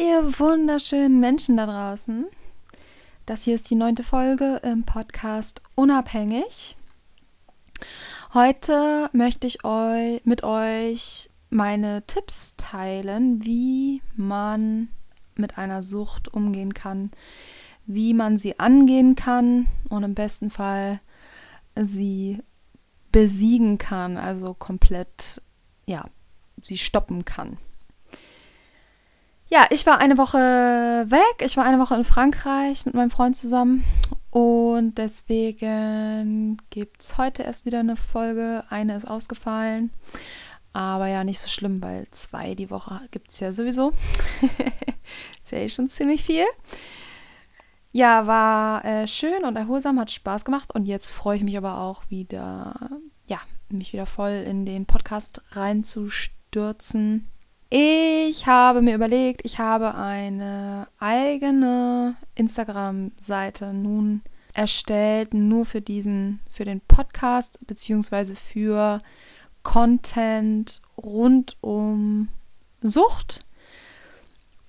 Wunderschönen Menschen da draußen. Das hier ist die neunte Folge im Podcast Unabhängig. Heute möchte ich eu mit euch meine Tipps teilen, wie man mit einer Sucht umgehen kann, wie man sie angehen kann und im besten Fall sie besiegen kann, also komplett, ja, sie stoppen kann. Ja, ich war eine Woche weg. Ich war eine Woche in Frankreich mit meinem Freund zusammen. Und deswegen gibt es heute erst wieder eine Folge. Eine ist ausgefallen. Aber ja, nicht so schlimm, weil zwei die Woche gibt es ja sowieso. ist ja eh schon ziemlich viel. Ja, war äh, schön und erholsam, hat Spaß gemacht. Und jetzt freue ich mich aber auch wieder, ja, mich wieder voll in den Podcast reinzustürzen ich habe mir überlegt, ich habe eine eigene Instagram-Seite nun erstellt, nur für diesen, für den Podcast, beziehungsweise für Content rund um Sucht.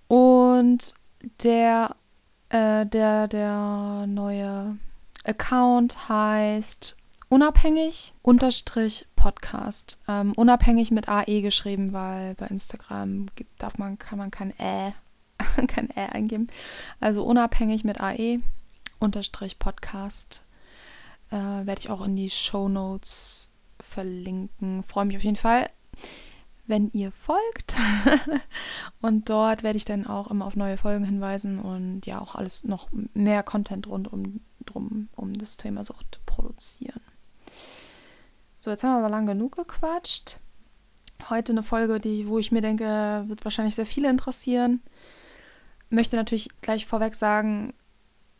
Und der, äh, der, der neue Account heißt unabhängig unterstrich Podcast. Ähm, unabhängig mit AE geschrieben, weil bei Instagram gibt, darf man, kann man kein Ä, kein Ä eingeben. Also unabhängig mit AE unterstrich Podcast. Äh, Werde ich auch in die Show Notes verlinken. Freue mich auf jeden Fall, wenn ihr folgt. und dort werde ich dann auch immer auf neue Folgen hinweisen und ja auch alles noch mehr Content rund um, drum, um das Thema Sucht produzieren. So, jetzt haben wir aber lang genug gequatscht. Heute eine Folge, die, wo ich mir denke, wird wahrscheinlich sehr viele interessieren. Möchte natürlich gleich vorweg sagen,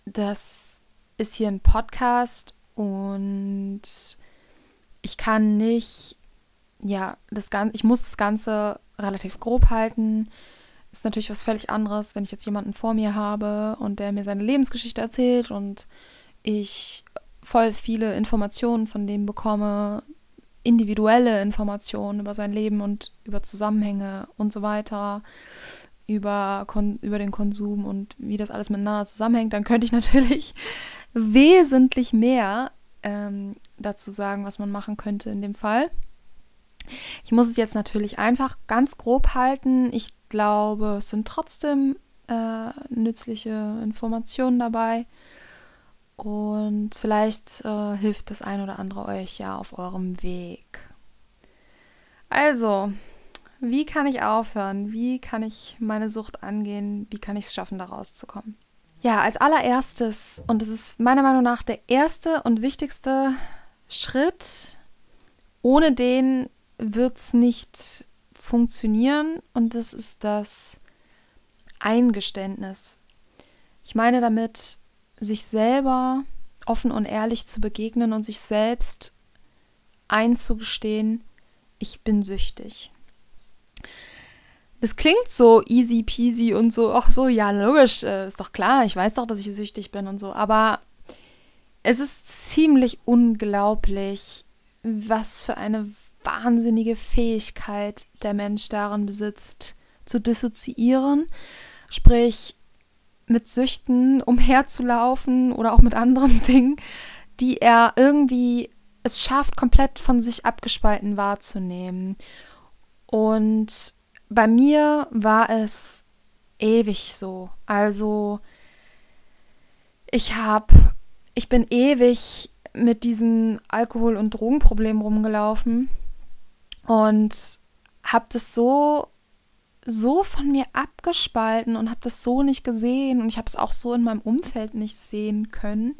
das ist hier ein Podcast und ich kann nicht, ja, das Ganze, ich muss das Ganze relativ grob halten. Ist natürlich was völlig anderes, wenn ich jetzt jemanden vor mir habe und der mir seine Lebensgeschichte erzählt und ich voll viele Informationen von dem bekomme, individuelle Informationen über sein Leben und über Zusammenhänge und so weiter, über, Kon über den Konsum und wie das alles miteinander zusammenhängt, dann könnte ich natürlich wesentlich mehr ähm, dazu sagen, was man machen könnte in dem Fall. Ich muss es jetzt natürlich einfach ganz grob halten. Ich glaube, es sind trotzdem äh, nützliche Informationen dabei. Und vielleicht äh, hilft das ein oder andere euch ja auf eurem Weg. Also, wie kann ich aufhören? Wie kann ich meine Sucht angehen? Wie kann ich es schaffen, da rauszukommen? Ja, als allererstes, und das ist meiner Meinung nach der erste und wichtigste Schritt, ohne den wird es nicht funktionieren, und das ist das Eingeständnis. Ich meine damit, sich selber offen und ehrlich zu begegnen und sich selbst einzugestehen, ich bin süchtig. Das klingt so easy peasy und so, ach so, ja, logisch, äh, ist doch klar, ich weiß doch, dass ich süchtig bin und so, aber es ist ziemlich unglaublich, was für eine wahnsinnige Fähigkeit der Mensch darin besitzt, zu dissoziieren, sprich mit Süchten umherzulaufen oder auch mit anderen Dingen, die er irgendwie es schafft, komplett von sich abgespalten wahrzunehmen. Und bei mir war es ewig so. Also ich habe, ich bin ewig mit diesen Alkohol- und Drogenproblemen rumgelaufen und habe das so so von mir abgespalten und habe das so nicht gesehen und ich habe es auch so in meinem Umfeld nicht sehen können.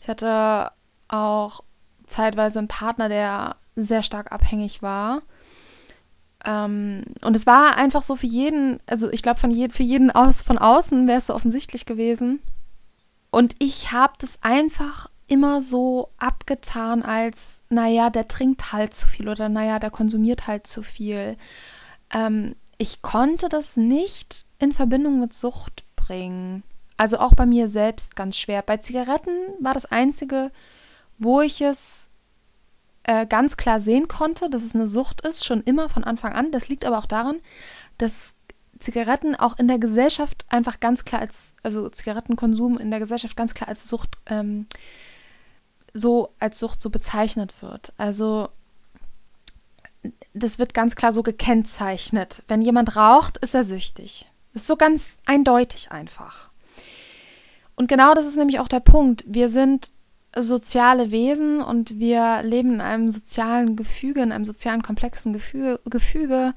Ich hatte auch zeitweise einen Partner, der sehr stark abhängig war. Ähm, und es war einfach so für jeden, also ich glaube, je, für jeden aus, von außen wäre es so offensichtlich gewesen. Und ich habe das einfach immer so abgetan als, naja, der trinkt halt zu viel oder naja, der konsumiert halt zu viel. Ähm, ich konnte das nicht in Verbindung mit Sucht bringen. Also auch bei mir selbst ganz schwer. Bei Zigaretten war das Einzige, wo ich es äh, ganz klar sehen konnte, dass es eine Sucht ist, schon immer von Anfang an. Das liegt aber auch daran, dass Zigaretten auch in der Gesellschaft einfach ganz klar als, also Zigarettenkonsum in der Gesellschaft ganz klar als Sucht, ähm, so als Sucht so bezeichnet wird. Also das wird ganz klar so gekennzeichnet. Wenn jemand raucht, ist er süchtig. Das ist so ganz eindeutig einfach. Und genau das ist nämlich auch der Punkt. Wir sind soziale Wesen und wir leben in einem sozialen Gefüge, in einem sozialen komplexen Gefüge. Gefüge.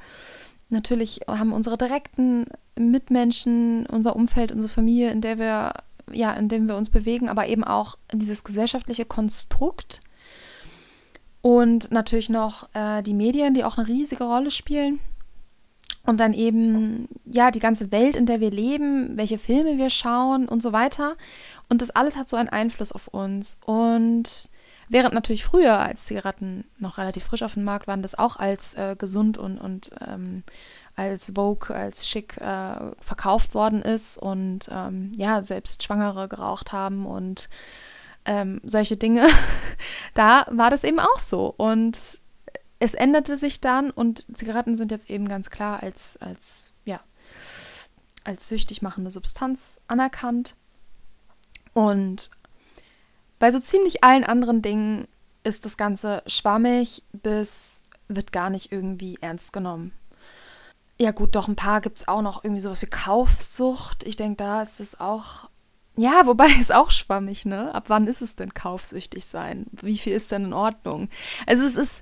Natürlich haben unsere direkten Mitmenschen, unser Umfeld, unsere Familie, in der wir ja, in dem wir uns bewegen, aber eben auch dieses gesellschaftliche Konstrukt und natürlich noch äh, die Medien, die auch eine riesige Rolle spielen. Und dann eben, ja, die ganze Welt, in der wir leben, welche Filme wir schauen und so weiter. Und das alles hat so einen Einfluss auf uns. Und während natürlich früher, als Zigaretten noch relativ frisch auf dem Markt waren, das auch als äh, gesund und, und ähm, als Vogue, als schick äh, verkauft worden ist und ähm, ja, selbst Schwangere geraucht haben und ähm, solche Dinge, da war das eben auch so. Und es änderte sich dann und Zigaretten sind jetzt eben ganz klar als, als, ja, als süchtig machende Substanz anerkannt. Und bei so ziemlich allen anderen Dingen ist das Ganze schwammig bis wird gar nicht irgendwie ernst genommen. Ja gut, doch ein paar gibt es auch noch irgendwie sowas wie Kaufsucht. Ich denke, da ist es auch ja, wobei ist auch schwammig, ne? Ab wann ist es denn kaufsüchtig sein? Wie viel ist denn in Ordnung? Also es ist,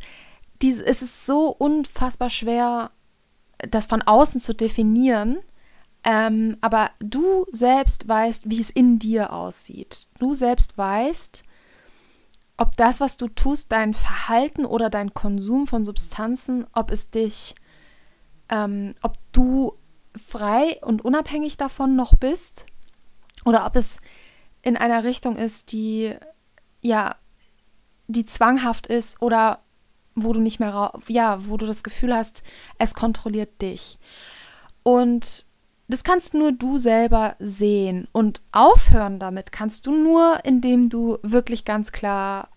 dies, es ist so unfassbar schwer, das von außen zu definieren. Ähm, aber du selbst weißt, wie es in dir aussieht. Du selbst weißt, ob das, was du tust, dein Verhalten oder dein Konsum von Substanzen, ob es dich, ähm, ob du frei und unabhängig davon noch bist oder ob es in einer Richtung ist, die ja, die zwanghaft ist oder wo du nicht mehr, ja, wo du das Gefühl hast, es kontrolliert dich. Und das kannst nur du selber sehen und aufhören damit kannst du nur, indem du wirklich ganz klar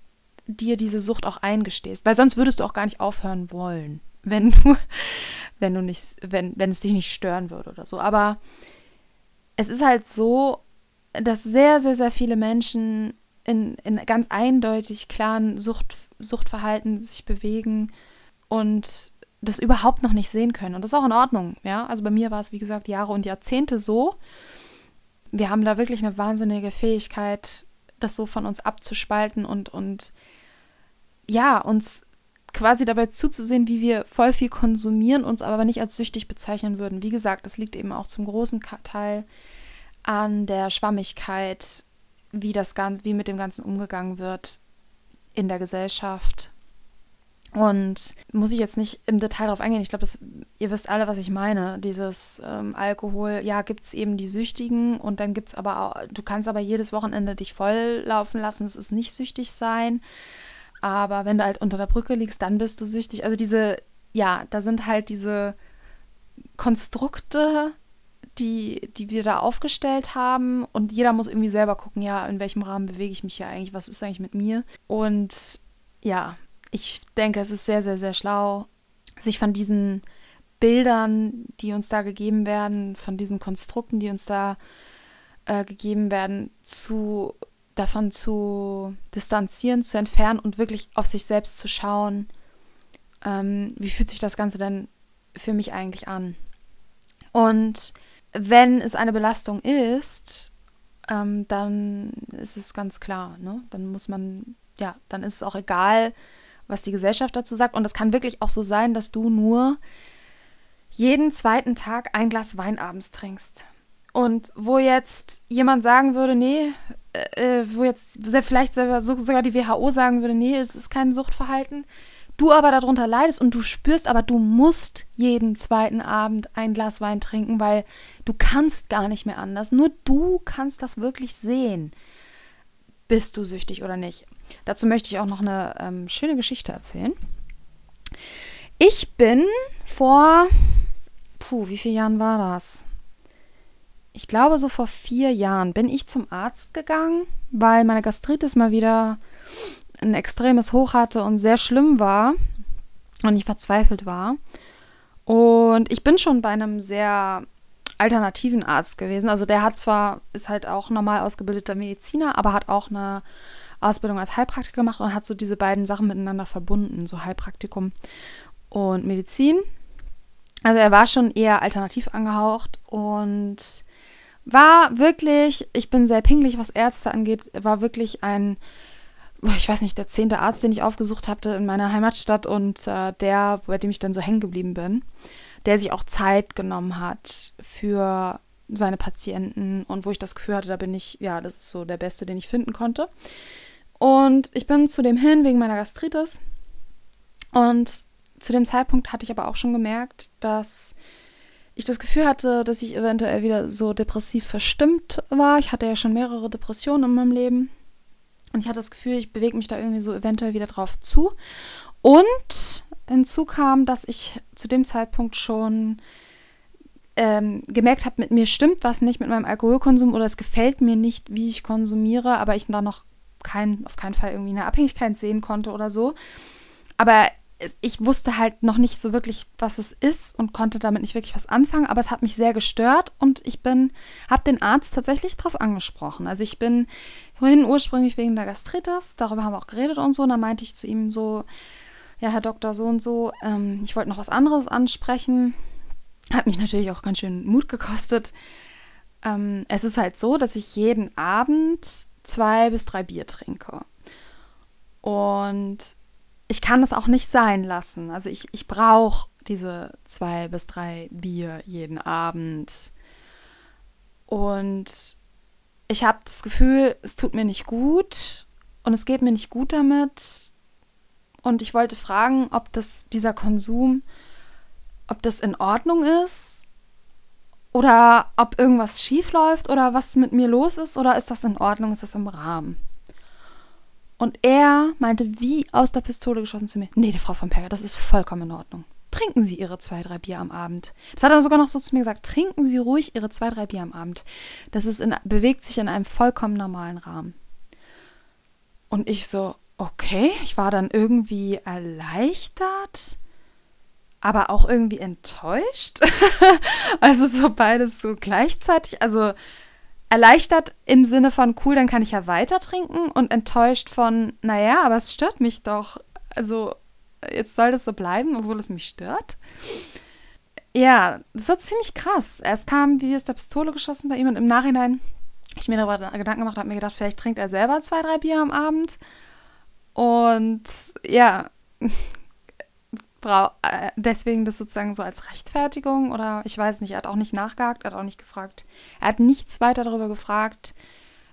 dir diese Sucht auch eingestehst, weil sonst würdest du auch gar nicht aufhören wollen, wenn du, wenn du nicht, wenn, wenn es dich nicht stören würde oder so. Aber es ist halt so, dass sehr, sehr, sehr viele Menschen in, in ganz eindeutig klaren Sucht, Suchtverhalten sich bewegen und das überhaupt noch nicht sehen können. Und das ist auch in Ordnung, ja. Also bei mir war es, wie gesagt, Jahre und Jahrzehnte so. Wir haben da wirklich eine wahnsinnige Fähigkeit, das so von uns abzuspalten und, und ja, uns quasi dabei zuzusehen, wie wir voll viel konsumieren, uns aber nicht als süchtig bezeichnen würden. Wie gesagt, das liegt eben auch zum großen Teil an der Schwammigkeit, wie das Ganze, wie mit dem Ganzen umgegangen wird in der Gesellschaft. Und muss ich jetzt nicht im Detail darauf eingehen. Ich glaube, ihr wisst alle, was ich meine. Dieses ähm, Alkohol, ja, gibt es eben die Süchtigen und dann gibt es aber auch, du kannst aber jedes Wochenende dich voll laufen lassen. Es ist nicht süchtig sein. Aber wenn du halt unter der Brücke liegst, dann bist du süchtig. Also diese, ja, da sind halt diese Konstrukte die, die wir da aufgestellt haben. Und jeder muss irgendwie selber gucken, ja, in welchem Rahmen bewege ich mich hier eigentlich, was ist eigentlich mit mir. Und ja, ich denke, es ist sehr, sehr, sehr schlau, sich von diesen Bildern, die uns da gegeben werden, von diesen Konstrukten, die uns da äh, gegeben werden, zu davon zu distanzieren, zu entfernen und wirklich auf sich selbst zu schauen, ähm, wie fühlt sich das Ganze denn für mich eigentlich an? Und wenn es eine Belastung ist, ähm, dann ist es ganz klar, ne? Dann muss man, ja, dann ist es auch egal, was die Gesellschaft dazu sagt. Und es kann wirklich auch so sein, dass du nur jeden zweiten Tag ein Glas Wein abends trinkst. Und wo jetzt jemand sagen würde, nee, äh, äh wo jetzt vielleicht sogar die WHO sagen würde, nee, es ist kein Suchtverhalten, du aber darunter leidest und du spürst, aber du musst jeden zweiten Abend ein Glas Wein trinken, weil du kannst gar nicht mehr anders. Nur du kannst das wirklich sehen. Bist du süchtig oder nicht? Dazu möchte ich auch noch eine ähm, schöne Geschichte erzählen. Ich bin vor, puh, wie viele Jahren war das? Ich glaube, so vor vier Jahren bin ich zum Arzt gegangen, weil meine Gastritis mal wieder ein extremes Hoch hatte und sehr schlimm war und ich verzweifelt war. Und ich bin schon bei einem sehr alternativen Arzt gewesen. Also der hat zwar, ist halt auch normal ausgebildeter Mediziner, aber hat auch eine Ausbildung als Heilpraktiker gemacht und hat so diese beiden Sachen miteinander verbunden, so Heilpraktikum und Medizin. Also er war schon eher alternativ angehaucht und war wirklich, ich bin sehr pingelig, was Ärzte angeht, war wirklich ein ich weiß nicht, der zehnte Arzt, den ich aufgesucht hatte in meiner Heimatstadt und äh, der, bei dem ich dann so hängen geblieben bin, der sich auch Zeit genommen hat für seine Patienten und wo ich das Gefühl hatte, da bin ich, ja, das ist so der Beste, den ich finden konnte. Und ich bin zu dem hin wegen meiner Gastritis. Und zu dem Zeitpunkt hatte ich aber auch schon gemerkt, dass ich das Gefühl hatte, dass ich eventuell wieder so depressiv verstimmt war. Ich hatte ja schon mehrere Depressionen in meinem Leben und ich hatte das Gefühl, ich bewege mich da irgendwie so eventuell wieder drauf zu. Und hinzu kam, dass ich zu dem Zeitpunkt schon ähm, gemerkt habe, mit mir stimmt was nicht mit meinem Alkoholkonsum oder es gefällt mir nicht, wie ich konsumiere, aber ich da noch kein, auf keinen Fall irgendwie eine Abhängigkeit sehen konnte oder so. Aber ich wusste halt noch nicht so wirklich, was es ist und konnte damit nicht wirklich was anfangen, aber es hat mich sehr gestört und ich bin, habe den Arzt tatsächlich drauf angesprochen. Also ich bin vorhin ursprünglich wegen der Gastritis, darüber haben wir auch geredet und so, und da meinte ich zu ihm so, ja, Herr Doktor, so und so, ähm, ich wollte noch was anderes ansprechen. Hat mich natürlich auch ganz schön Mut gekostet. Ähm, es ist halt so, dass ich jeden Abend zwei bis drei Bier trinke. Und ich kann das auch nicht sein lassen. Also ich, ich brauche diese zwei bis drei Bier jeden Abend. Und ich habe das Gefühl, es tut mir nicht gut und es geht mir nicht gut damit. Und ich wollte fragen, ob das dieser Konsum, ob das in Ordnung ist oder ob irgendwas schief läuft oder was mit mir los ist oder ist das in Ordnung, ist das im Rahmen? Und er meinte wie aus der Pistole geschossen zu mir, nee, die Frau von Perger, das ist vollkommen in Ordnung. Trinken Sie Ihre zwei, drei Bier am Abend. Das hat er sogar noch so zu mir gesagt, trinken Sie ruhig Ihre zwei, drei Bier am Abend. Das ist in, bewegt sich in einem vollkommen normalen Rahmen. Und ich so, okay, ich war dann irgendwie erleichtert, aber auch irgendwie enttäuscht. also so beides so gleichzeitig. Also erleichtert im Sinne von cool, dann kann ich ja weiter trinken und enttäuscht von, naja, aber es stört mich doch. Also jetzt soll das so bleiben, obwohl es mich stört. Ja, das war ziemlich krass. Es kam wie aus der Pistole geschossen bei ihm und im Nachhinein ich mir darüber Gedanken gemacht habe, mir gedacht, vielleicht trinkt er selber zwei, drei Bier am Abend. Und ja, deswegen das sozusagen so als Rechtfertigung oder ich weiß nicht, er hat auch nicht nachgehakt, er hat auch nicht gefragt. Er hat nichts weiter darüber gefragt,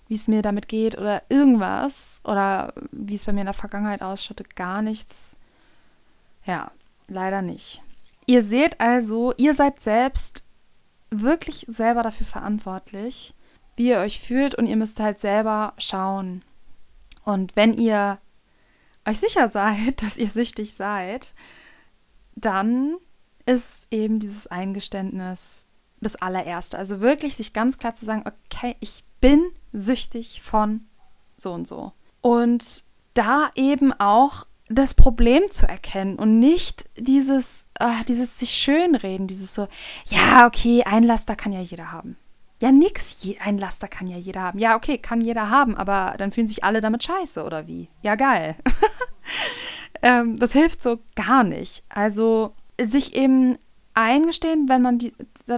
wie es mir damit geht oder irgendwas oder wie es bei mir in der Vergangenheit ausschaute, gar nichts. Ja, leider nicht. Ihr seht also, ihr seid selbst wirklich selber dafür verantwortlich, wie ihr euch fühlt und ihr müsst halt selber schauen. Und wenn ihr euch sicher seid, dass ihr süchtig seid, dann ist eben dieses Eingeständnis das allererste. Also wirklich sich ganz klar zu sagen, okay, ich bin süchtig von so und so. Und da eben auch das Problem zu erkennen und nicht dieses, äh, dieses sich schönreden, dieses so, ja, okay, ein Laster kann ja jeder haben. Ja, nix, ein Laster kann ja jeder haben. Ja, okay, kann jeder haben, aber dann fühlen sich alle damit scheiße, oder wie? Ja, geil. ähm, das hilft so gar nicht. Also sich eben eingestehen, wenn man die,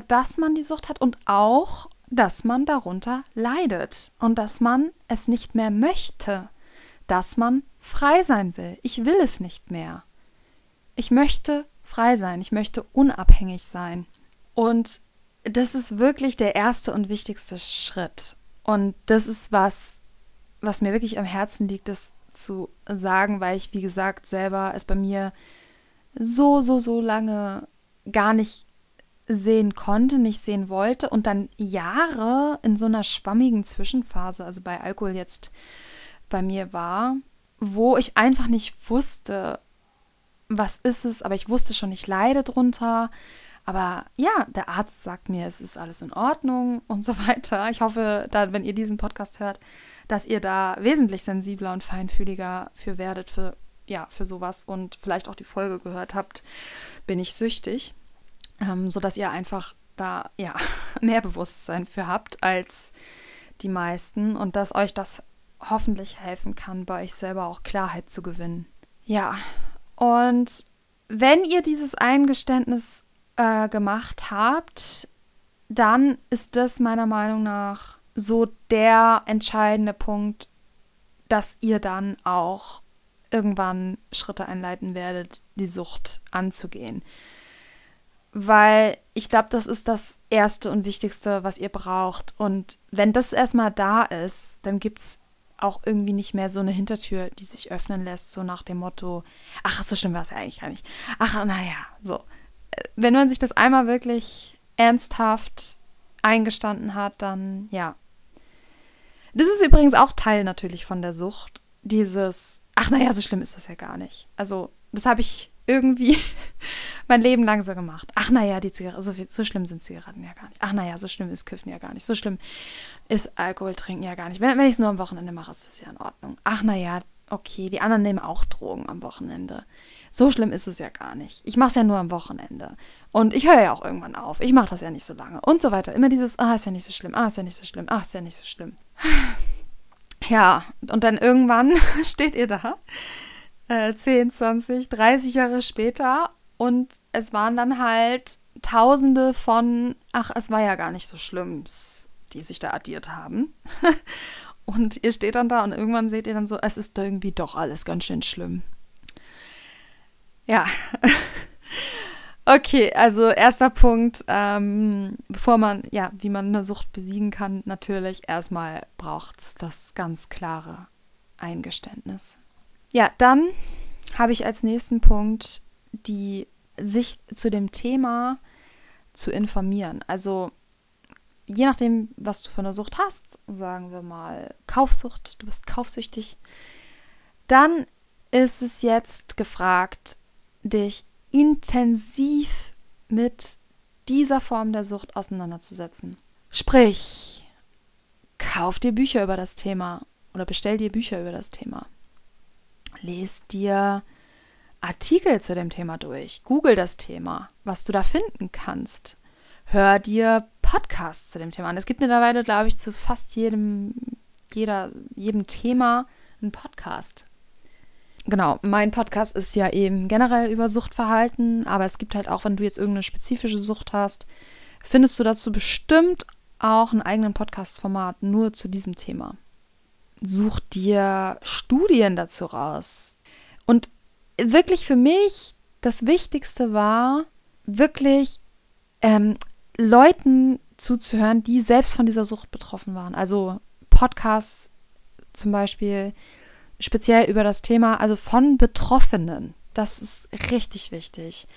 dass man die Sucht hat und auch, dass man darunter leidet und dass man es nicht mehr möchte, dass man frei sein will. Ich will es nicht mehr. Ich möchte frei sein, ich möchte unabhängig sein. Und das ist wirklich der erste und wichtigste Schritt. Und das ist was, was mir wirklich am Herzen liegt, das zu sagen, weil ich, wie gesagt, selber es bei mir so, so, so lange gar nicht sehen konnte, nicht sehen wollte und dann Jahre in so einer schwammigen Zwischenphase, also bei Alkohol jetzt bei mir war, wo ich einfach nicht wusste, was ist es, aber ich wusste schon, ich leide drunter. Aber ja, der Arzt sagt mir, es ist alles in Ordnung und so weiter. Ich hoffe, da, wenn ihr diesen Podcast hört, dass ihr da wesentlich sensibler und feinfühliger für werdet, für, ja, für sowas und vielleicht auch die Folge gehört habt, bin ich süchtig ähm, sodass ihr einfach da ja mehr Bewusstsein für habt als die meisten und dass euch das hoffentlich helfen kann, bei euch selber auch Klarheit zu gewinnen. Ja, und wenn ihr dieses Eingeständnis äh, gemacht habt, dann ist das meiner Meinung nach so der entscheidende Punkt, dass ihr dann auch irgendwann Schritte einleiten werdet, die Sucht anzugehen weil ich glaube, das ist das Erste und Wichtigste, was ihr braucht. Und wenn das erstmal da ist, dann gibt es auch irgendwie nicht mehr so eine Hintertür, die sich öffnen lässt, so nach dem Motto, ach, so schlimm war es ja eigentlich gar nicht. Ach, naja, so. Wenn man sich das einmal wirklich ernsthaft eingestanden hat, dann ja. Das ist übrigens auch Teil natürlich von der Sucht. Dieses, ach, naja, so schlimm ist das ja gar nicht. Also, das habe ich irgendwie mein Leben lang so gemacht. Ach naja, die Zigaretten, so, so schlimm sind Zigaretten ja gar nicht. Ach naja, so schlimm ist Kiffen ja gar nicht. So schlimm ist Alkohol trinken ja gar nicht. Wenn, wenn ich es nur am Wochenende mache, ist das ja in Ordnung. Ach naja, okay, die anderen nehmen auch Drogen am Wochenende. So schlimm ist es ja gar nicht. Ich mache es ja nur am Wochenende. Und ich höre ja auch irgendwann auf. Ich mache das ja nicht so lange. Und so weiter. Immer dieses, ah, ist ja nicht so schlimm, ah, ist ja nicht so schlimm, ah, ist ja nicht so schlimm. Ja, und dann irgendwann steht ihr da äh, 10, 20, 30 Jahre später und es waren dann halt Tausende von, ach, es war ja gar nicht so schlimm, die sich da addiert haben. und ihr steht dann da und irgendwann seht ihr dann so, es ist irgendwie doch alles ganz schön schlimm. Ja. okay, also erster Punkt, ähm, bevor man, ja, wie man eine Sucht besiegen kann, natürlich erstmal braucht es das ganz klare Eingeständnis. Ja, dann habe ich als nächsten Punkt die sich zu dem Thema zu informieren. Also je nachdem, was du für eine Sucht hast, sagen wir mal Kaufsucht, du bist kaufsüchtig, dann ist es jetzt gefragt, dich intensiv mit dieser Form der Sucht auseinanderzusetzen. Sprich, kauf dir Bücher über das Thema oder bestell dir Bücher über das Thema lest dir Artikel zu dem Thema durch, google das Thema, was du da finden kannst. Hör dir Podcasts zu dem Thema an. Es gibt mittlerweile, glaube ich, zu fast jedem, jeder, jedem Thema einen Podcast. Genau, mein Podcast ist ja eben generell über Suchtverhalten, aber es gibt halt auch, wenn du jetzt irgendeine spezifische Sucht hast, findest du dazu bestimmt auch einen eigenen Podcast-Format nur zu diesem Thema such dir Studien dazu raus. Und wirklich für mich das Wichtigste war, wirklich ähm, Leuten zuzuhören, die selbst von dieser Sucht betroffen waren. Also Podcasts zum Beispiel speziell über das Thema, also von Betroffenen. Das ist richtig wichtig.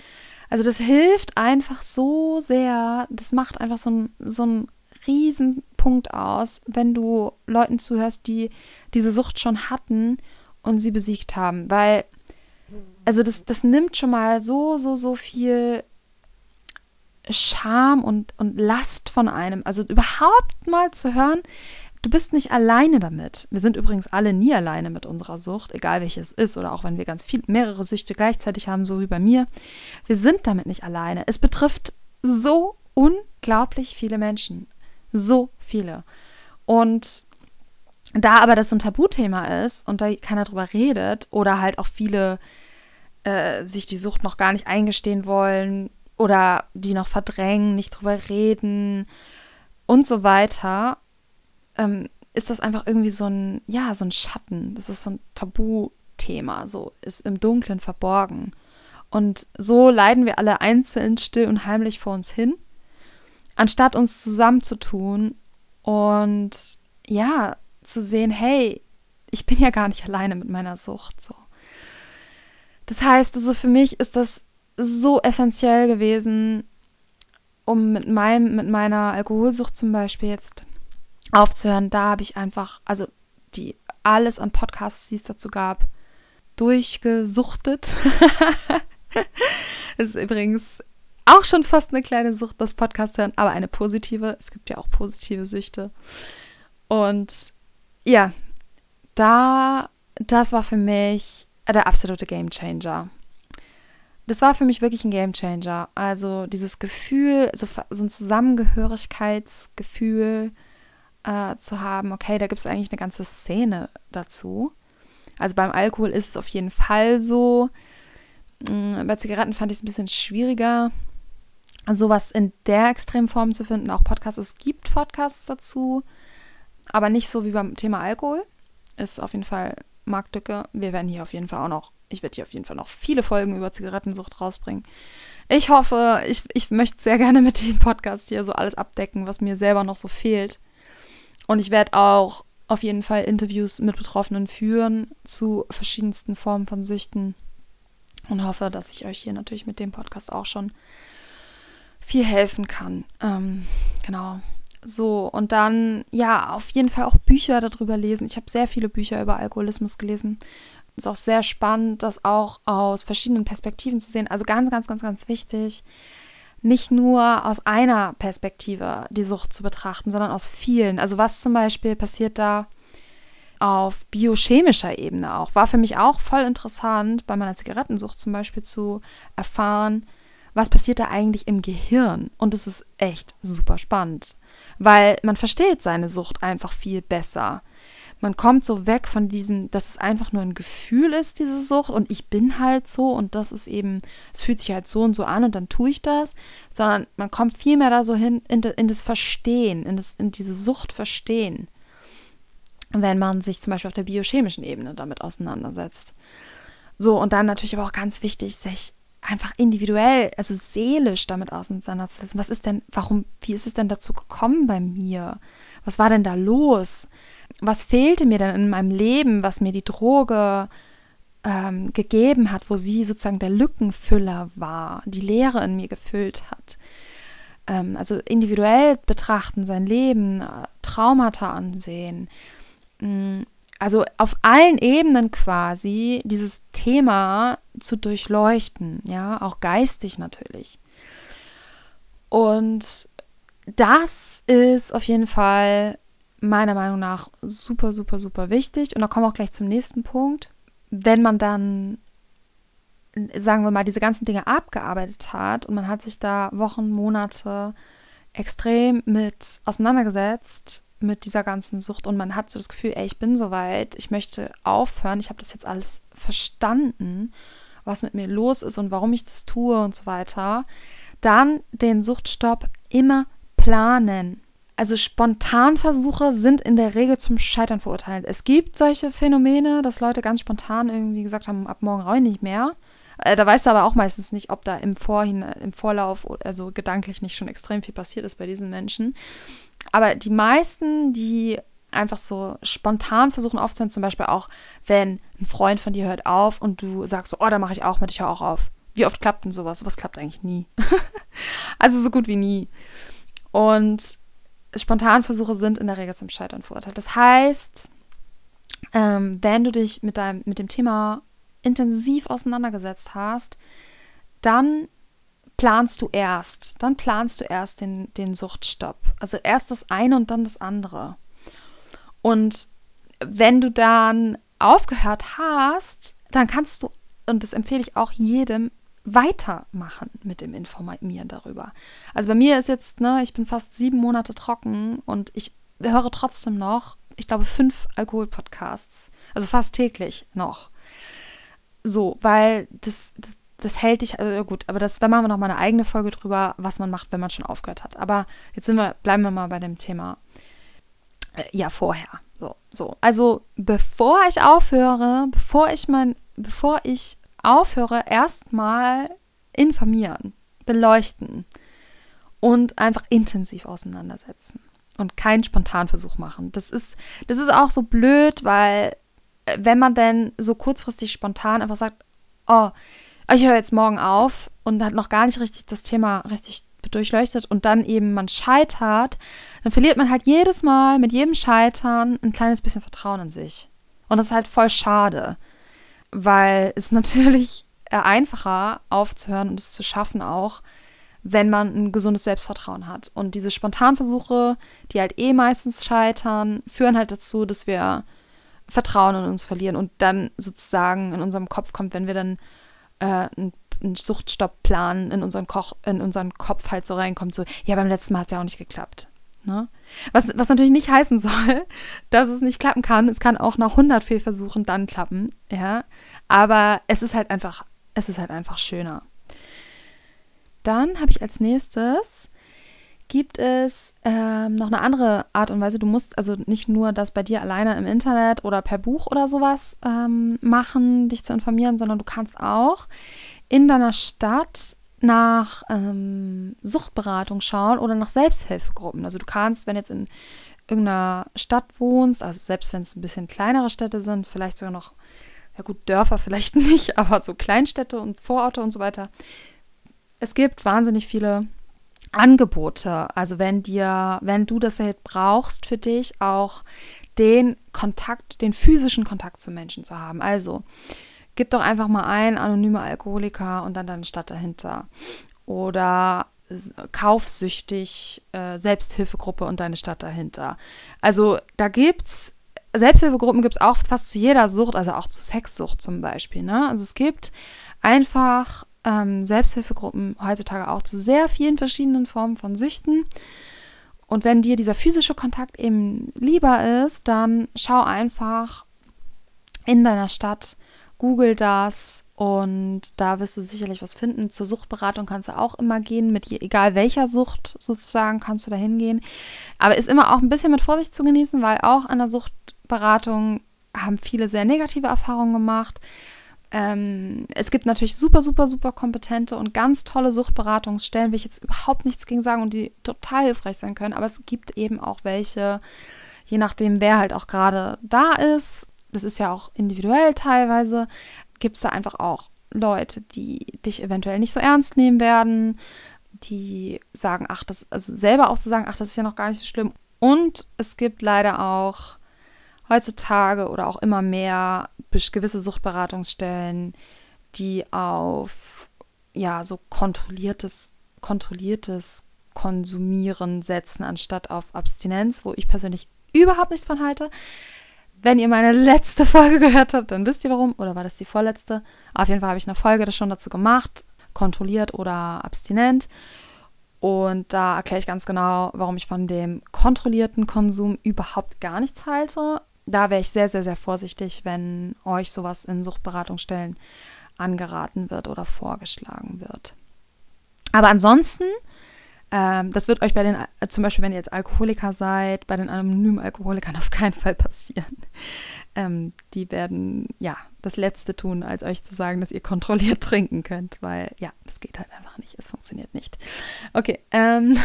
Also das hilft einfach so sehr. Das macht einfach so ein, so ein riesen Punkt aus, wenn du Leuten zuhörst, die diese Sucht schon hatten und sie besiegt haben. Weil, also das, das nimmt schon mal so, so, so viel Scham und, und Last von einem. Also überhaupt mal zu hören, du bist nicht alleine damit. Wir sind übrigens alle nie alleine mit unserer Sucht, egal welches ist, oder auch wenn wir ganz viel, mehrere Süchte gleichzeitig haben, so wie bei mir. Wir sind damit nicht alleine. Es betrifft so unglaublich viele Menschen. So viele. Und da aber das so ein Tabuthema ist und da keiner drüber redet oder halt auch viele äh, sich die Sucht noch gar nicht eingestehen wollen, oder die noch verdrängen, nicht drüber reden und so weiter, ähm, ist das einfach irgendwie so ein, ja, so ein Schatten. Das ist so ein Tabuthema, so ist im Dunkeln verborgen. Und so leiden wir alle einzeln still und heimlich vor uns hin, anstatt uns zusammenzutun und ja, zu sehen, hey, ich bin ja gar nicht alleine mit meiner Sucht. So. Das heißt, also für mich ist das so essentiell gewesen, um mit meinem, mit meiner Alkoholsucht zum Beispiel jetzt aufzuhören. Da habe ich einfach, also die alles an Podcasts, die es dazu gab, durchgesuchtet. ist übrigens auch schon fast eine kleine Sucht, das Podcast hören, aber eine positive. Es gibt ja auch positive Süchte. Und ja, da, das war für mich der absolute Game Changer. Das war für mich wirklich ein Game Changer. Also dieses Gefühl, so, so ein Zusammengehörigkeitsgefühl äh, zu haben, okay, da gibt es eigentlich eine ganze Szene dazu. Also beim Alkohol ist es auf jeden Fall so. Mm, bei Zigaretten fand ich es ein bisschen schwieriger, sowas in der Extremform zu finden. Auch Podcasts, es gibt Podcasts dazu, aber nicht so wie beim Thema Alkohol. Ist auf jeden Fall Marktlücke. Wir werden hier auf jeden Fall auch noch, ich werde hier auf jeden Fall noch viele Folgen über Zigarettensucht rausbringen. Ich hoffe, ich, ich möchte sehr gerne mit dem Podcast hier so alles abdecken, was mir selber noch so fehlt. Und ich werde auch auf jeden Fall Interviews mit Betroffenen führen zu verschiedensten Formen von Süchten und hoffe, dass ich euch hier natürlich mit dem Podcast auch schon viel helfen kann. Ähm, genau. So, und dann, ja, auf jeden Fall auch Bücher darüber lesen. Ich habe sehr viele Bücher über Alkoholismus gelesen. Ist auch sehr spannend, das auch aus verschiedenen Perspektiven zu sehen. Also ganz, ganz, ganz, ganz wichtig, nicht nur aus einer Perspektive die Sucht zu betrachten, sondern aus vielen. Also was zum Beispiel passiert da auf biochemischer Ebene auch. War für mich auch voll interessant, bei meiner Zigarettensucht zum Beispiel zu erfahren, was passiert da eigentlich im Gehirn. Und es ist echt super spannend, weil man versteht seine Sucht einfach viel besser. Man kommt so weg von diesem, dass es einfach nur ein Gefühl ist, diese Sucht, und ich bin halt so und das ist eben, es fühlt sich halt so und so an und dann tue ich das, sondern man kommt viel mehr da so hin in, in das Verstehen, in, das, in diese Sucht verstehen wenn man sich zum Beispiel auf der biochemischen Ebene damit auseinandersetzt. So, und dann natürlich aber auch ganz wichtig, sich einfach individuell, also seelisch damit auseinanderzusetzen. Was ist denn, warum, wie ist es denn dazu gekommen bei mir? Was war denn da los? Was fehlte mir denn in meinem Leben, was mir die Droge ähm, gegeben hat, wo sie sozusagen der Lückenfüller war, die Leere in mir gefüllt hat? Ähm, also individuell betrachten, sein Leben, äh, Traumata ansehen, Mm, also auf allen Ebenen quasi dieses Thema zu durchleuchten, ja, auch geistig natürlich. Und das ist auf jeden Fall meiner Meinung nach super, super, super wichtig. Und da kommen wir auch gleich zum nächsten Punkt. Wenn man dann, sagen wir mal, diese ganzen Dinge abgearbeitet hat und man hat sich da Wochen, Monate extrem mit auseinandergesetzt, mit dieser ganzen Sucht und man hat so das Gefühl, ey, ich bin soweit, ich möchte aufhören, ich habe das jetzt alles verstanden, was mit mir los ist und warum ich das tue und so weiter, dann den Suchtstopp immer planen. Also Spontanversuche sind in der Regel zum Scheitern verurteilt. Es gibt solche Phänomene, dass Leute ganz spontan irgendwie gesagt haben, ab morgen rein nicht mehr. Äh, da weißt du aber auch meistens nicht, ob da im Vorhin, im Vorlauf, also gedanklich nicht schon extrem viel passiert ist bei diesen Menschen. Aber die meisten, die einfach so spontan versuchen aufzuhören, zum Beispiel auch, wenn ein Freund von dir hört auf und du sagst so, oh, da mache ich auch mit, ich höre auch auf. Wie oft klappt denn sowas? Sowas klappt eigentlich nie. also so gut wie nie. Und Spontanversuche sind in der Regel zum Scheitern verurteilt. Das heißt, ähm, wenn du dich mit, deinem, mit dem Thema intensiv auseinandergesetzt hast, dann planst du erst. Dann planst du erst den, den Suchtstopp. Also erst das eine und dann das andere. Und wenn du dann aufgehört hast, dann kannst du, und das empfehle ich auch jedem, weitermachen mit dem Informieren darüber. Also bei mir ist jetzt, ne, ich bin fast sieben Monate trocken und ich höre trotzdem noch, ich glaube, fünf Alkoholpodcasts. Also fast täglich noch. So, weil das, das das hält dich, also gut, aber das, da machen wir noch mal eine eigene Folge drüber, was man macht, wenn man schon aufgehört hat. Aber jetzt sind wir, bleiben wir mal bei dem Thema, äh, ja, vorher. So, so. Also, bevor ich aufhöre, bevor ich mein, bevor ich aufhöre, erstmal informieren, beleuchten und einfach intensiv auseinandersetzen und keinen Spontanversuch machen. Das ist, das ist auch so blöd, weil äh, wenn man denn so kurzfristig spontan einfach sagt, oh, ich höre jetzt morgen auf und hat noch gar nicht richtig das Thema richtig durchleuchtet und dann eben man scheitert, dann verliert man halt jedes Mal mit jedem Scheitern ein kleines bisschen Vertrauen in sich. Und das ist halt voll schade, weil es natürlich einfacher aufzuhören und es zu schaffen auch, wenn man ein gesundes Selbstvertrauen hat. Und diese Spontanversuche, die halt eh meistens scheitern, führen halt dazu, dass wir Vertrauen in uns verlieren und dann sozusagen in unserem Kopf kommt, wenn wir dann äh, einen, einen Suchtstoppplan in unseren, Koch, in unseren Kopf halt so reinkommt, so, ja, beim letzten Mal hat es ja auch nicht geklappt. Ne? Was, was natürlich nicht heißen soll, dass es nicht klappen kann. Es kann auch nach 100 Fehlversuchen dann klappen, ja. Aber es ist halt einfach, es ist halt einfach schöner. Dann habe ich als nächstes gibt es ähm, noch eine andere Art und Weise. Du musst also nicht nur das bei dir alleine im Internet oder per Buch oder sowas ähm, machen, dich zu informieren, sondern du kannst auch in deiner Stadt nach ähm, Suchtberatung schauen oder nach Selbsthilfegruppen. Also du kannst, wenn jetzt in irgendeiner Stadt wohnst, also selbst wenn es ein bisschen kleinere Städte sind, vielleicht sogar noch, ja gut, Dörfer vielleicht nicht, aber so Kleinstädte und Vororte und so weiter. Es gibt wahnsinnig viele Angebote. Also wenn dir, wenn du das halt brauchst für dich, auch den Kontakt, den physischen Kontakt zu Menschen zu haben. Also gib doch einfach mal ein, anonymer Alkoholiker und dann deine Stadt dahinter. Oder kaufsüchtig, äh, Selbsthilfegruppe und deine Stadt dahinter. Also da gibt's Selbsthilfegruppen gibt es auch fast zu jeder Sucht, also auch zu Sexsucht zum Beispiel. Ne? Also es gibt einfach ähm, Selbsthilfegruppen heutzutage auch zu sehr vielen verschiedenen Formen von Süchten. Und wenn dir dieser physische Kontakt eben lieber ist, dann schau einfach in deiner Stadt, google das und da wirst du sicherlich was finden. Zur Suchtberatung kannst du auch immer gehen, mit egal welcher Sucht sozusagen kannst du da hingehen. Aber ist immer auch ein bisschen mit Vorsicht zu genießen, weil auch an der Suchtberatung haben viele sehr negative Erfahrungen gemacht. Ähm, es gibt natürlich super, super, super kompetente und ganz tolle Suchtberatungsstellen, will ich jetzt überhaupt nichts gegen sagen und die total hilfreich sein können, aber es gibt eben auch welche, je nachdem, wer halt auch gerade da ist, das ist ja auch individuell teilweise, gibt es da einfach auch Leute, die dich eventuell nicht so ernst nehmen werden, die sagen, ach, das, also selber auch so sagen, ach, das ist ja noch gar nicht so schlimm. Und es gibt leider auch heutzutage oder auch immer mehr gewisse Suchtberatungsstellen, die auf ja so kontrolliertes, kontrolliertes Konsumieren setzen, anstatt auf Abstinenz, wo ich persönlich überhaupt nichts von halte. Wenn ihr meine letzte Folge gehört habt, dann wisst ihr warum. Oder war das die vorletzte? Auf jeden Fall habe ich eine Folge das schon dazu gemacht, kontrolliert oder abstinent. Und da erkläre ich ganz genau, warum ich von dem kontrollierten Konsum überhaupt gar nichts halte da wäre ich sehr, sehr, sehr vorsichtig, wenn euch sowas in Suchtberatungsstellen angeraten wird oder vorgeschlagen wird. Aber ansonsten, ähm, das wird euch bei den, äh, zum Beispiel, wenn ihr jetzt Alkoholiker seid, bei den anonymen Alkoholikern auf keinen Fall passieren. Ähm, die werden, ja, das Letzte tun, als euch zu sagen, dass ihr kontrolliert trinken könnt, weil, ja, das geht halt einfach nicht. Es funktioniert nicht. Okay, ähm,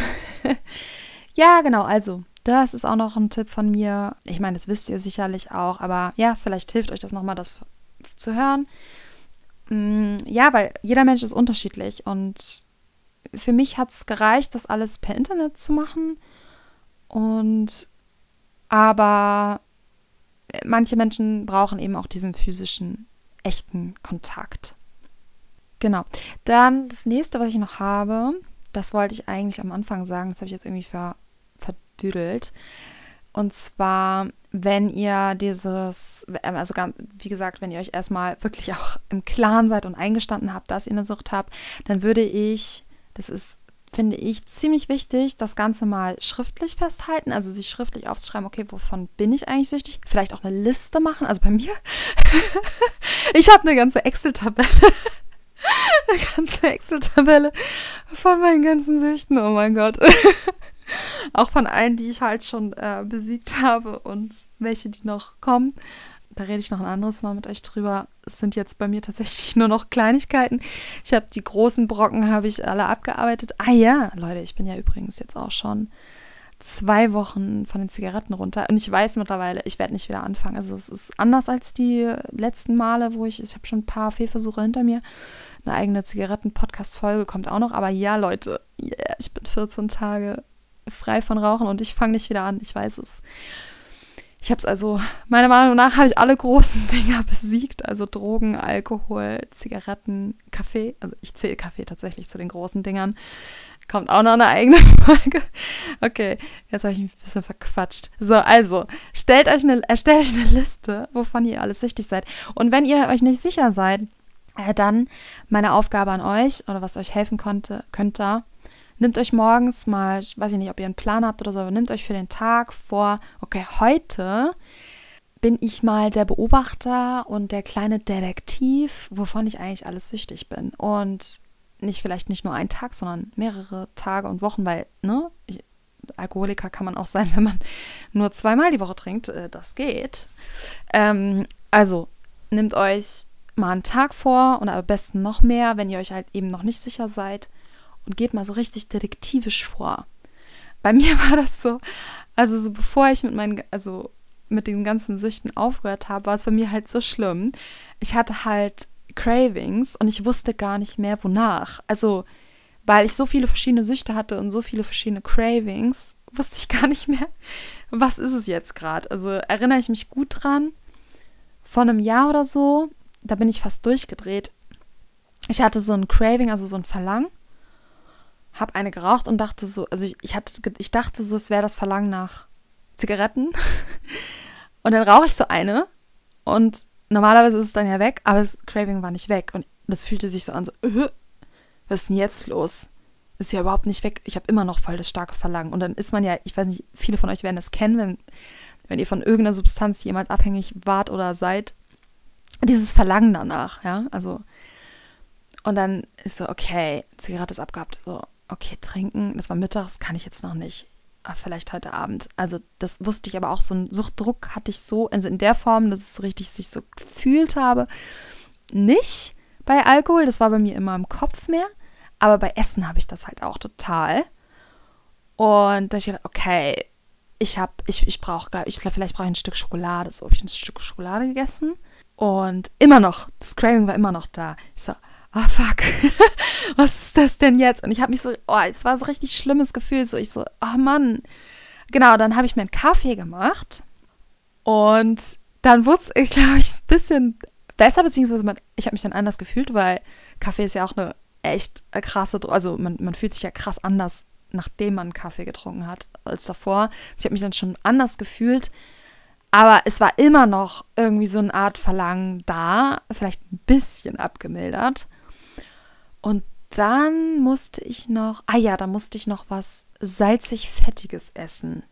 ja, genau, also das ist auch noch ein Tipp von mir. Ich meine, das wisst ihr sicherlich auch, aber ja, vielleicht hilft euch das nochmal, das zu hören. Mm, ja, weil jeder Mensch ist unterschiedlich und für mich hat es gereicht, das alles per Internet zu machen. Und aber manche Menschen brauchen eben auch diesen physischen, echten Kontakt. Genau. Dann das nächste, was ich noch habe, das wollte ich eigentlich am Anfang sagen, das habe ich jetzt irgendwie ver düdelt. Und zwar, wenn ihr dieses, also ganz, wie gesagt, wenn ihr euch erstmal wirklich auch im Klaren seid und eingestanden habt, dass ihr eine Sucht habt, dann würde ich, das ist, finde ich, ziemlich wichtig, das Ganze mal schriftlich festhalten, also sich schriftlich aufzuschreiben, okay, wovon bin ich eigentlich süchtig? Vielleicht auch eine Liste machen, also bei mir. ich habe eine ganze Excel-Tabelle. eine ganze Excel-Tabelle von meinen ganzen Süchten. Oh mein Gott. Auch von allen, die ich halt schon äh, besiegt habe und welche, die noch kommen. Da rede ich noch ein anderes Mal mit euch drüber. Es sind jetzt bei mir tatsächlich nur noch Kleinigkeiten. Ich habe die großen Brocken habe ich alle abgearbeitet. Ah ja, Leute, ich bin ja übrigens jetzt auch schon zwei Wochen von den Zigaretten runter. Und ich weiß mittlerweile, ich werde nicht wieder anfangen. Also es ist anders als die letzten Male, wo ich, ich habe schon ein paar Fehlversuche hinter mir. Eine eigene Zigaretten-Podcast-Folge kommt auch noch. Aber ja, Leute, yeah, ich bin 14 Tage frei von Rauchen und ich fange nicht wieder an. Ich weiß es. Ich habe es also, meiner Meinung nach, habe ich alle großen Dinger besiegt. Also Drogen, Alkohol, Zigaretten, Kaffee. Also ich zähle Kaffee tatsächlich zu den großen Dingern. Kommt auch noch eine eigene Folge. Okay, jetzt habe ich mich ein bisschen verquatscht. So, also, stellt euch eine, erstellt euch eine Liste, wovon ihr alles süchtig seid. Und wenn ihr euch nicht sicher seid, äh, dann meine Aufgabe an euch oder was euch helfen konnte, könnte, Nehmt euch morgens mal, ich weiß nicht, ob ihr einen Plan habt oder so, aber nehmt euch für den Tag vor, okay, heute bin ich mal der Beobachter und der kleine Detektiv, wovon ich eigentlich alles süchtig bin. Und nicht vielleicht nicht nur einen Tag, sondern mehrere Tage und Wochen, weil, ne, ich, Alkoholiker kann man auch sein, wenn man nur zweimal die Woche trinkt. Äh, das geht. Ähm, also, nehmt euch mal einen Tag vor und am besten noch mehr, wenn ihr euch halt eben noch nicht sicher seid und geht mal so richtig detektivisch vor. Bei mir war das so, also so bevor ich mit meinen, also mit den ganzen Süchten aufgehört habe, war es bei mir halt so schlimm. Ich hatte halt Cravings und ich wusste gar nicht mehr wonach. Also, weil ich so viele verschiedene Süchte hatte und so viele verschiedene Cravings, wusste ich gar nicht mehr, was ist es jetzt gerade. Also erinnere ich mich gut dran. Vor einem Jahr oder so, da bin ich fast durchgedreht. Ich hatte so ein Craving, also so ein Verlangen habe eine geraucht und dachte so, also ich, ich, hatte, ich dachte so, es wäre das Verlangen nach Zigaretten. und dann rauche ich so eine und normalerweise ist es dann ja weg, aber das Craving war nicht weg. Und das fühlte sich so an, so, äh, was ist denn jetzt los? Ist ja überhaupt nicht weg. Ich habe immer noch voll das starke Verlangen. Und dann ist man ja, ich weiß nicht, viele von euch werden das kennen, wenn, wenn ihr von irgendeiner Substanz jemals abhängig wart oder seid. Dieses Verlangen danach, ja, also. Und dann ist so, okay, Zigarette ist abgehabt. So, okay, trinken, das war mittags, kann ich jetzt noch nicht. Aber vielleicht heute Abend. Also das wusste ich aber auch, so einen Suchtdruck hatte ich so, also in der Form, dass es richtig sich so gefühlt habe, nicht bei Alkohol, das war bei mir immer im Kopf mehr, aber bei Essen habe ich das halt auch total. Und da ich gedacht, okay, ich habe, ich, ich brauche, ich vielleicht brauche ich ein Stück Schokolade. So habe ich ein Stück Schokolade gegessen. Und immer noch, das Craving war immer noch da. Ich so, oh fuck, was ist das denn jetzt? Und ich habe mich so, oh, es war so richtig schlimmes Gefühl. So, ich so, oh Mann. Genau, dann habe ich mir einen Kaffee gemacht. Und dann wurde es, glaube ich, ein bisschen besser, beziehungsweise man, ich habe mich dann anders gefühlt, weil Kaffee ist ja auch eine echt krasse, also man, man fühlt sich ja krass anders, nachdem man Kaffee getrunken hat, als davor. Ich habe mich dann schon anders gefühlt. Aber es war immer noch irgendwie so eine Art Verlangen da, vielleicht ein bisschen abgemildert. Und dann musste ich noch, ah ja, da musste ich noch was salzig-fettiges essen.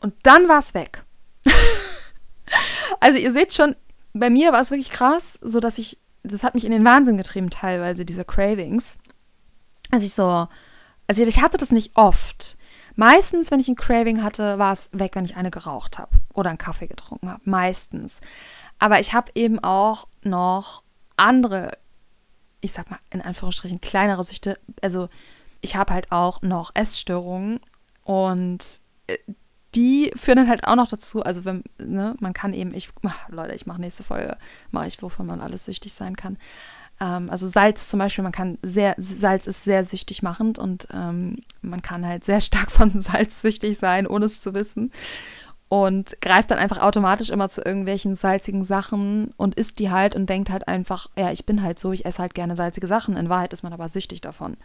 Und dann war es weg. also ihr seht schon, bei mir war es wirklich krass, so dass ich, das hat mich in den Wahnsinn getrieben teilweise, diese Cravings. Also ich so, also ich hatte das nicht oft. Meistens, wenn ich ein Craving hatte, war es weg, wenn ich eine geraucht habe oder einen Kaffee getrunken habe. Meistens. Aber ich habe eben auch noch andere ich sag mal in Anführungsstrichen kleinere Süchte. Also ich habe halt auch noch Essstörungen und äh, die führen dann halt auch noch dazu, also wenn, ne, man kann eben, ich, ach, Leute, ich mache nächste Folge, mache ich, wovon man alles süchtig sein kann. Ähm, also Salz zum Beispiel, man kann sehr, Salz ist sehr süchtig machend und ähm, man kann halt sehr stark von Salz süchtig sein, ohne es zu wissen und greift dann einfach automatisch immer zu irgendwelchen salzigen Sachen und isst die halt und denkt halt einfach, ja, ich bin halt so, ich esse halt gerne salzige Sachen. In Wahrheit ist man aber süchtig davon.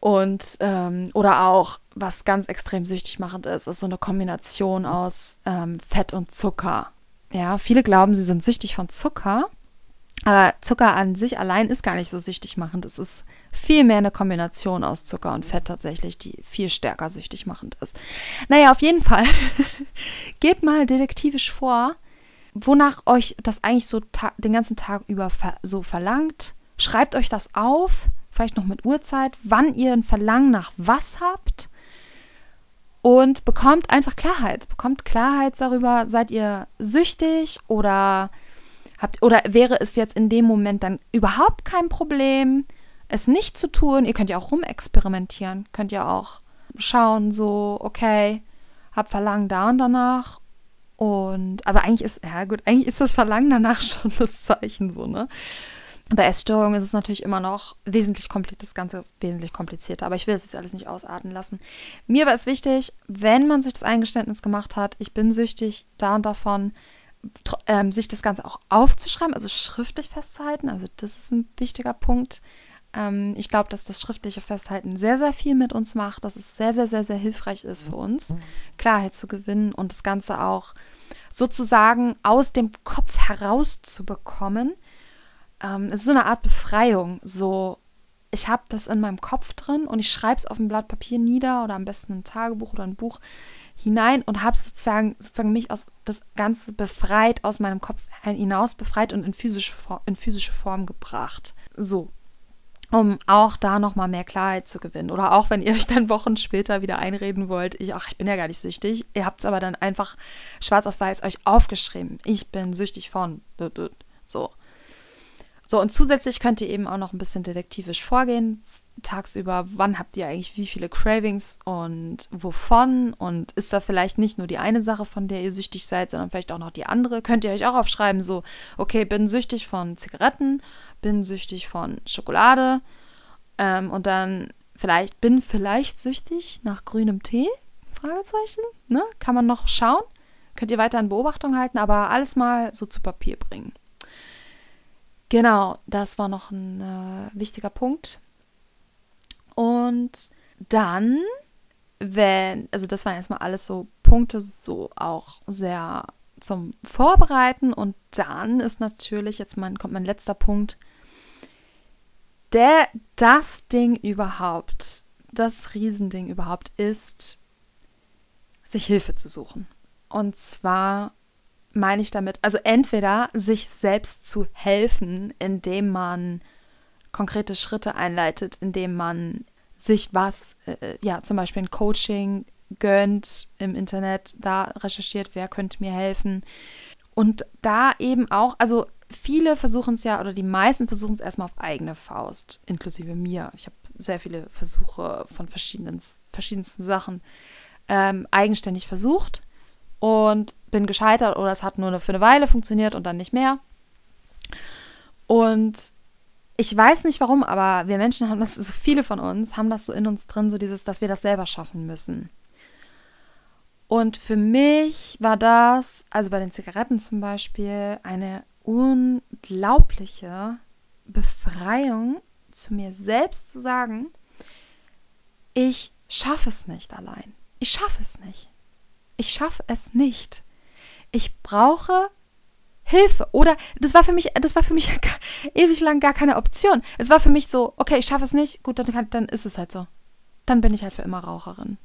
Und, ähm, oder auch, was ganz extrem süchtig machend ist, ist so eine Kombination aus ähm, Fett und Zucker. Ja, viele glauben, sie sind süchtig von Zucker, aber Zucker an sich allein ist gar nicht so süchtig machend. Es ist vielmehr eine Kombination aus Zucker und Fett tatsächlich, die viel stärker süchtig machend ist. Naja, auf jeden Fall. Geht mal detektivisch vor, wonach euch das eigentlich so den ganzen Tag über ver so verlangt Schreibt euch das auf, vielleicht noch mit Uhrzeit, wann ihr ein Verlangen nach was habt und bekommt einfach Klarheit. Bekommt Klarheit darüber, seid ihr süchtig oder habt oder wäre es jetzt in dem Moment dann überhaupt kein Problem, es nicht zu tun? Ihr könnt ja auch rumexperimentieren, könnt ja auch schauen, so, okay, hab Verlangen da und danach. Und, aber eigentlich ist, ja gut, eigentlich ist das Verlangen danach schon das Zeichen so, ne? Bei Essstörungen ist es natürlich immer noch wesentlich kompliziert, das Ganze wesentlich komplizierter, aber ich will das jetzt alles nicht ausarten lassen. Mir war es wichtig, wenn man sich das Eingeständnis gemacht hat, ich bin süchtig da und davon, ähm, sich das Ganze auch aufzuschreiben, also schriftlich festzuhalten. Also das ist ein wichtiger Punkt. Ähm, ich glaube, dass das schriftliche Festhalten sehr, sehr viel mit uns macht, dass es sehr, sehr, sehr, sehr hilfreich ist für uns, Klarheit zu gewinnen und das Ganze auch sozusagen aus dem Kopf herauszubekommen. Ähm, es ist so eine Art Befreiung. So, ich habe das in meinem Kopf drin und ich schreibe es auf ein Blatt Papier nieder oder am besten ein Tagebuch oder ein Buch hinein und habe sozusagen, sozusagen mich aus das Ganze befreit, aus meinem Kopf hinaus befreit und in physische, Form, in physische Form gebracht. So, um auch da nochmal mehr Klarheit zu gewinnen. Oder auch wenn ihr euch dann Wochen später wieder einreden wollt, ich, ach, ich bin ja gar nicht süchtig. Ihr habt es aber dann einfach schwarz auf weiß euch aufgeschrieben. Ich bin süchtig von. So. So, und zusätzlich könnt ihr eben auch noch ein bisschen detektivisch vorgehen. Tagsüber, wann habt ihr eigentlich wie viele Cravings und wovon? Und ist da vielleicht nicht nur die eine Sache, von der ihr süchtig seid, sondern vielleicht auch noch die andere? Könnt ihr euch auch aufschreiben, so, okay, bin süchtig von Zigaretten bin süchtig von Schokolade ähm, und dann vielleicht bin vielleicht süchtig nach grünem Tee? Fragezeichen. Ne? Kann man noch schauen. Könnt ihr weiter in Beobachtung halten, aber alles mal so zu Papier bringen. Genau, das war noch ein äh, wichtiger Punkt. Und dann, wenn, also das waren erstmal alles so Punkte, so auch sehr zum Vorbereiten. Und dann ist natürlich, jetzt mein, kommt mein letzter Punkt, der, das Ding überhaupt, das Riesending überhaupt ist, sich Hilfe zu suchen. Und zwar meine ich damit, also entweder sich selbst zu helfen, indem man konkrete Schritte einleitet, indem man sich was, äh, ja, zum Beispiel ein Coaching gönnt im Internet, da recherchiert, wer könnte mir helfen. Und da eben auch, also viele versuchen es ja, oder die meisten versuchen es erstmal auf eigene Faust, inklusive mir. Ich habe sehr viele Versuche von verschiedenen, verschiedensten Sachen ähm, eigenständig versucht und bin gescheitert oder es hat nur für eine Weile funktioniert und dann nicht mehr. Und ich weiß nicht warum, aber wir Menschen haben das, so viele von uns haben das so in uns drin, so dieses, dass wir das selber schaffen müssen. Und für mich war das, also bei den Zigaretten zum Beispiel, eine unglaubliche Befreiung, zu mir selbst zu sagen, ich schaffe es nicht allein. Ich schaffe es nicht. Ich schaffe es nicht. Ich brauche Hilfe. Oder das war für mich, das war für mich ewig lang gar keine Option. Es war für mich so, okay, ich schaffe es nicht, gut, dann, dann ist es halt so. Dann bin ich halt für immer Raucherin.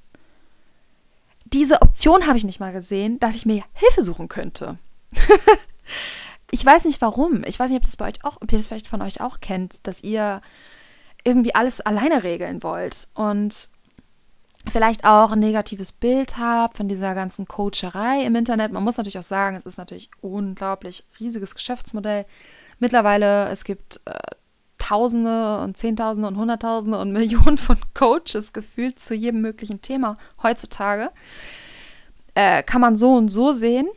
Diese Option habe ich nicht mal gesehen, dass ich mir Hilfe suchen könnte. ich weiß nicht warum. Ich weiß nicht, ob das bei euch auch, ob ihr das vielleicht von euch auch kennt, dass ihr irgendwie alles alleine regeln wollt und vielleicht auch ein negatives Bild habt von dieser ganzen Coacherei im Internet. Man muss natürlich auch sagen, es ist natürlich unglaublich riesiges Geschäftsmodell. Mittlerweile, es gibt äh, Tausende und Zehntausende und Hunderttausende und Millionen von Coaches gefühlt zu jedem möglichen Thema heutzutage. Äh, kann man so und so sehen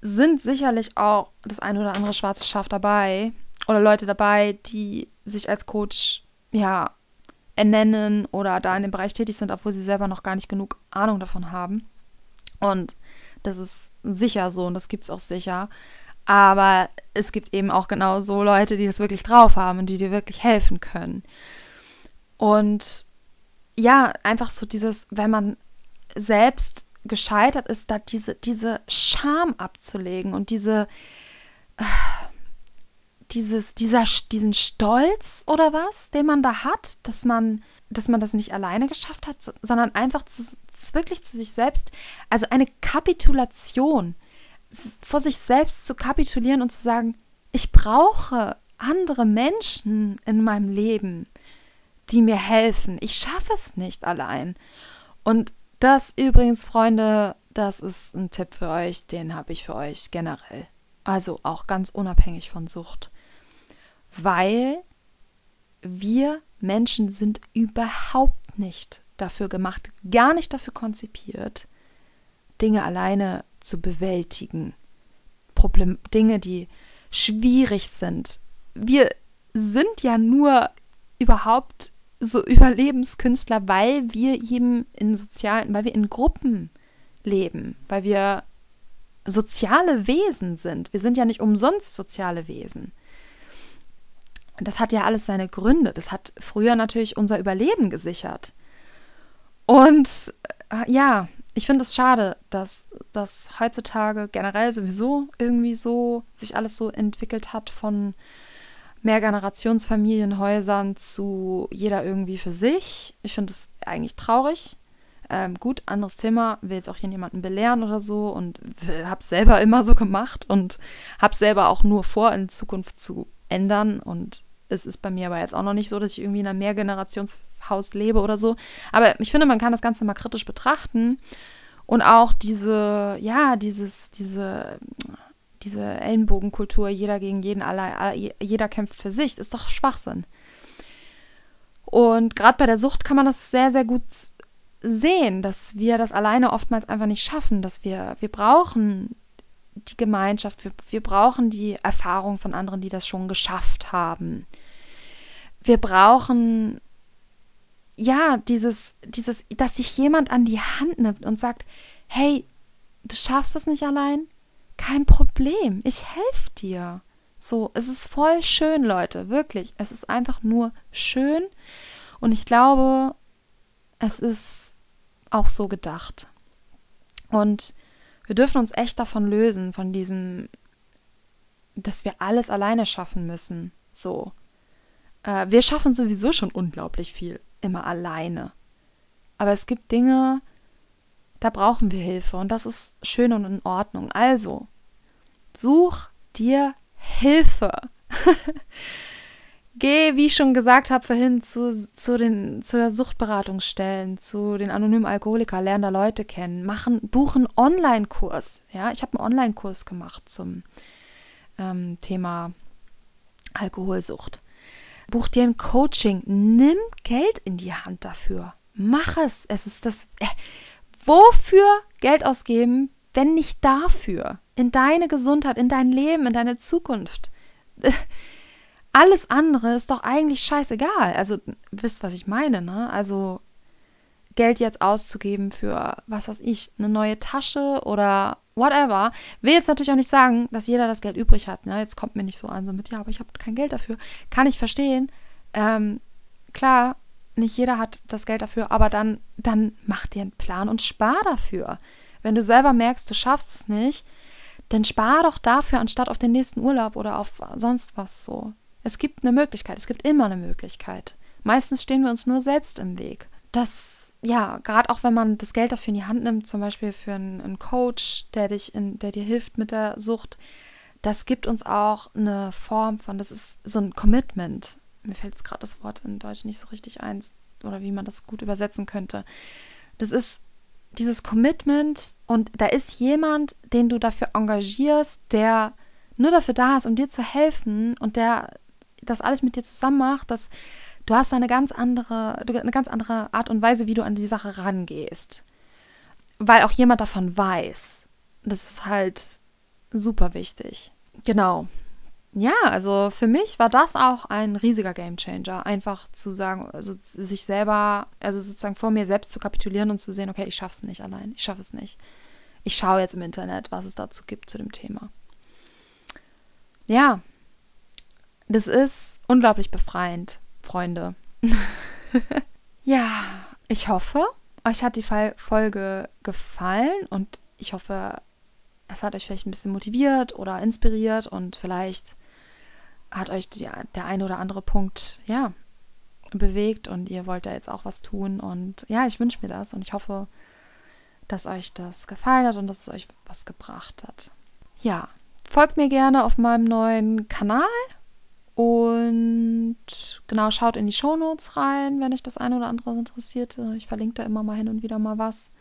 sind sicherlich auch das eine oder andere schwarze Schaf dabei oder Leute dabei, die sich als Coach ja ernennen oder da in dem Bereich tätig sind, obwohl sie selber noch gar nicht genug Ahnung davon haben. Und das ist sicher so und das gibt es auch sicher. Aber es gibt eben auch genau so Leute, die das wirklich drauf haben und die dir wirklich helfen können. Und ja, einfach so dieses, wenn man selbst gescheitert ist, da diese, diese Scham abzulegen und diese, dieses, dieser, diesen Stolz oder was, den man da hat, dass man, dass man das nicht alleine geschafft hat, sondern einfach zu, wirklich zu sich selbst, also eine Kapitulation, vor sich selbst zu kapitulieren und zu sagen, ich brauche andere Menschen in meinem Leben, die mir helfen. Ich schaffe es nicht allein. Und das übrigens, Freunde, das ist ein Tipp für euch, den habe ich für euch generell. Also auch ganz unabhängig von Sucht. Weil wir Menschen sind überhaupt nicht dafür gemacht, gar nicht dafür konzipiert, Dinge alleine zu bewältigen. Problem, Dinge, die schwierig sind. Wir sind ja nur überhaupt so Überlebenskünstler, weil wir eben in sozialen, weil wir in Gruppen leben, weil wir soziale Wesen sind. Wir sind ja nicht umsonst soziale Wesen. Das hat ja alles seine Gründe. Das hat früher natürlich unser Überleben gesichert. Und äh, ja, ich finde es schade, dass das heutzutage generell sowieso irgendwie so sich alles so entwickelt hat von Mehrgenerationsfamilienhäusern zu jeder irgendwie für sich. Ich finde es eigentlich traurig. Ähm, gut, anderes Thema, will jetzt auch hier niemanden belehren oder so und habe es selber immer so gemacht und habe selber auch nur vor, in Zukunft zu ändern und es ist bei mir aber jetzt auch noch nicht so, dass ich irgendwie in einem Mehrgenerationshaus lebe oder so. Aber ich finde, man kann das Ganze mal kritisch betrachten und auch diese, ja, dieses, diese, diese Ellenbogenkultur, jeder gegen jeden, allein, jeder kämpft für sich, ist doch Schwachsinn. Und gerade bei der Sucht kann man das sehr, sehr gut sehen, dass wir das alleine oftmals einfach nicht schaffen, dass wir, wir brauchen die Gemeinschaft, wir, wir brauchen die Erfahrung von anderen, die das schon geschafft haben. Wir brauchen ja dieses, dieses, dass sich jemand an die Hand nimmt und sagt, hey, du schaffst das nicht allein? Kein Problem, ich helfe dir. So, es ist voll schön, Leute, wirklich. Es ist einfach nur schön und ich glaube, es ist auch so gedacht. Und wir dürfen uns echt davon lösen, von diesem, dass wir alles alleine schaffen müssen. So. Äh, wir schaffen sowieso schon unglaublich viel, immer alleine. Aber es gibt Dinge, da brauchen wir Hilfe und das ist schön und in Ordnung. Also, such dir Hilfe. Geh, wie ich schon gesagt habe vorhin, zu, zu, den, zu der Suchtberatungsstellen, zu den anonymen Alkoholiker, lern da Leute kennen, machen, buchen Online-Kurs. Ja, ich habe einen Online-Kurs gemacht zum ähm, Thema Alkoholsucht. Buch dir ein Coaching, nimm Geld in die Hand dafür. Mach es. Es ist das. Äh, wofür Geld ausgeben, wenn nicht dafür? In deine Gesundheit, in dein Leben, in deine Zukunft. alles andere ist doch eigentlich scheißegal. Also, wisst, was ich meine, ne? Also, Geld jetzt auszugeben für, was weiß ich, eine neue Tasche oder whatever. Will jetzt natürlich auch nicht sagen, dass jeder das Geld übrig hat. Ne? Jetzt kommt mir nicht so an, so mit, ja, aber ich habe kein Geld dafür. Kann ich verstehen. Ähm, klar, nicht jeder hat das Geld dafür, aber dann, dann mach dir einen Plan und spar dafür. Wenn du selber merkst, du schaffst es nicht, dann spar doch dafür, anstatt auf den nächsten Urlaub oder auf sonst was so. Es gibt eine Möglichkeit, es gibt immer eine Möglichkeit. Meistens stehen wir uns nur selbst im Weg. Das, ja, gerade auch wenn man das Geld dafür in die Hand nimmt, zum Beispiel für einen, einen Coach, der dich in, der dir hilft mit der Sucht, das gibt uns auch eine Form von, das ist so ein Commitment. Mir fällt jetzt gerade das Wort in Deutsch nicht so richtig ein, oder wie man das gut übersetzen könnte. Das ist dieses Commitment und da ist jemand, den du dafür engagierst, der nur dafür da ist, um dir zu helfen und der das alles mit dir zusammen macht, dass du hast eine ganz andere, eine ganz andere Art und Weise, wie du an die Sache rangehst. Weil auch jemand davon weiß. Das ist halt super wichtig. Genau. Ja, also für mich war das auch ein riesiger Gamechanger, einfach zu sagen, also sich selber, also sozusagen vor mir selbst zu kapitulieren und zu sehen, okay, ich schaffe es nicht allein, ich schaffe es nicht. Ich schaue jetzt im Internet, was es dazu gibt zu dem Thema. Ja, das ist unglaublich befreiend, Freunde. ja, ich hoffe, euch hat die Folge gefallen und ich hoffe, es hat euch vielleicht ein bisschen motiviert oder inspiriert und vielleicht hat euch die, der eine oder andere Punkt, ja, bewegt und ihr wollt da jetzt auch was tun. Und ja, ich wünsche mir das und ich hoffe, dass euch das gefallen hat und dass es euch was gebracht hat. Ja, folgt mir gerne auf meinem neuen Kanal Und genau, schaut in die Shownotes rein, wenn euch das eine oder andere interessiert. Ich verlinke da immer mal hin und wieder mal was.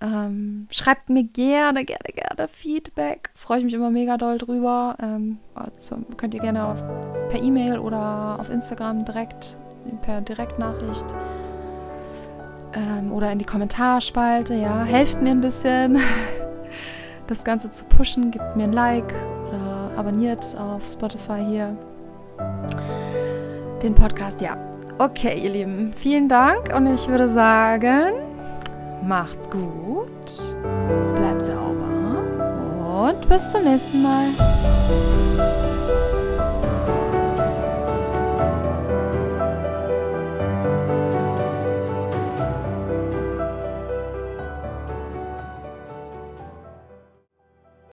Ähm, schreibt mir gerne, gerne, gerne Feedback. Freue ich mich immer mega doll drüber. Ähm, also könnt ihr gerne auf, per E-Mail oder auf Instagram direkt, per Direktnachricht ähm, oder in die Kommentarspalte. Ja, helft mir ein bisschen, das Ganze zu pushen. Gebt mir ein Like oder abonniert auf Spotify hier den Podcast. Ja, okay, ihr Lieben, vielen Dank und ich würde sagen, macht's gut, bleibt sauber und bis zum nächsten Mal.